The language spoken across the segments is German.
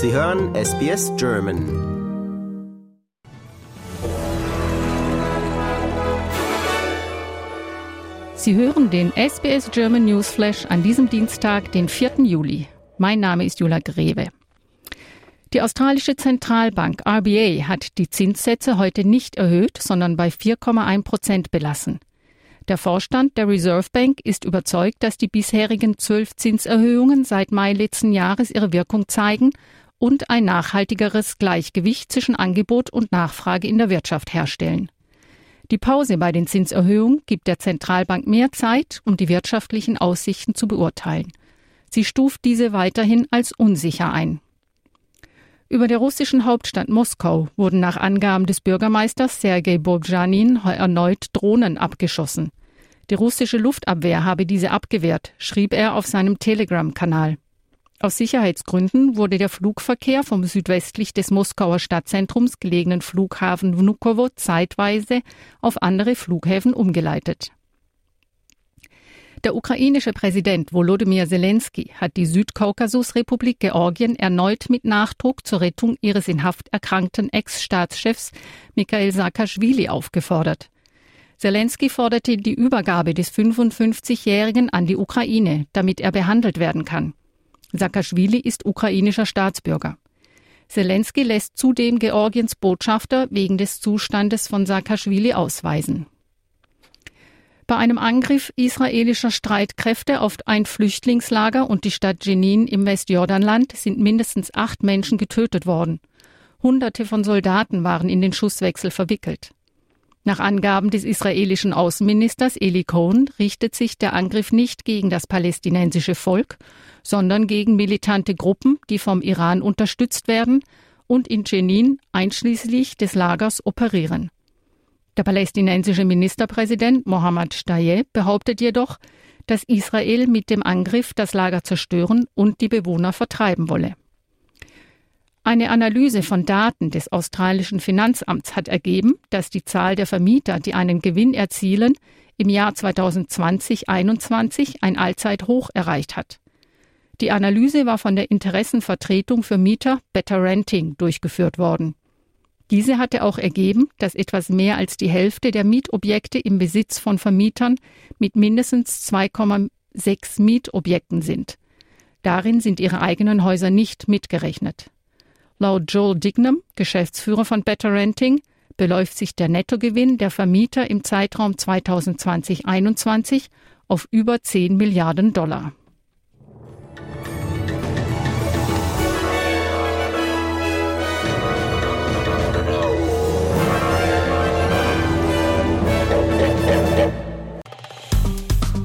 Sie hören SBS German. Sie hören den SBS German Newsflash an diesem Dienstag, den 4. Juli. Mein Name ist Jula Greve. Die australische Zentralbank RBA hat die Zinssätze heute nicht erhöht, sondern bei 4,1 Prozent belassen. Der Vorstand der Reserve Bank ist überzeugt, dass die bisherigen zwölf Zinserhöhungen seit Mai letzten Jahres ihre Wirkung zeigen und ein nachhaltigeres Gleichgewicht zwischen Angebot und Nachfrage in der Wirtschaft herstellen. Die Pause bei den Zinserhöhungen gibt der Zentralbank mehr Zeit, um die wirtschaftlichen Aussichten zu beurteilen. Sie stuft diese weiterhin als unsicher ein. Über der russischen Hauptstadt Moskau wurden nach Angaben des Bürgermeisters Sergei Bobjanin erneut Drohnen abgeschossen. Die russische Luftabwehr habe diese abgewehrt, schrieb er auf seinem Telegram-Kanal. Aus Sicherheitsgründen wurde der Flugverkehr vom südwestlich des Moskauer Stadtzentrums gelegenen Flughafen Vnukovo zeitweise auf andere Flughäfen umgeleitet. Der ukrainische Präsident Volodymyr Zelensky hat die Südkaukasusrepublik Georgien erneut mit Nachdruck zur Rettung ihres in Haft erkrankten Ex-Staatschefs Mikhail Saakashvili aufgefordert. Zelensky forderte die Übergabe des 55-Jährigen an die Ukraine, damit er behandelt werden kann. Saakashvili ist ukrainischer Staatsbürger. Zelensky lässt zudem Georgiens Botschafter wegen des Zustandes von Saakashvili ausweisen. Bei einem Angriff israelischer Streitkräfte auf ein Flüchtlingslager und die Stadt Jenin im Westjordanland sind mindestens acht Menschen getötet worden. Hunderte von Soldaten waren in den Schusswechsel verwickelt. Nach Angaben des israelischen Außenministers Eli Cohen richtet sich der Angriff nicht gegen das palästinensische Volk, sondern gegen militante Gruppen, die vom Iran unterstützt werden und in Jenin einschließlich des Lagers operieren. Der palästinensische Ministerpräsident Mohammad Shtayyeh behauptet jedoch, dass Israel mit dem Angriff das Lager zerstören und die Bewohner vertreiben wolle. Eine Analyse von Daten des australischen Finanzamts hat ergeben, dass die Zahl der Vermieter, die einen Gewinn erzielen, im Jahr 2020-21 ein Allzeithoch erreicht hat. Die Analyse war von der Interessenvertretung für Mieter Better Renting durchgeführt worden. Diese hatte auch ergeben, dass etwas mehr als die Hälfte der Mietobjekte im Besitz von Vermietern mit mindestens 2,6 Mietobjekten sind. Darin sind ihre eigenen Häuser nicht mitgerechnet. Laut Joel Dignam, Geschäftsführer von Better Renting, beläuft sich der Nettogewinn der Vermieter im Zeitraum 2020-21 auf über 10 Milliarden Dollar.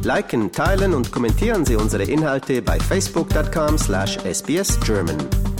Liken, teilen und kommentieren Sie unsere Inhalte bei facebook.com/sbsgerman.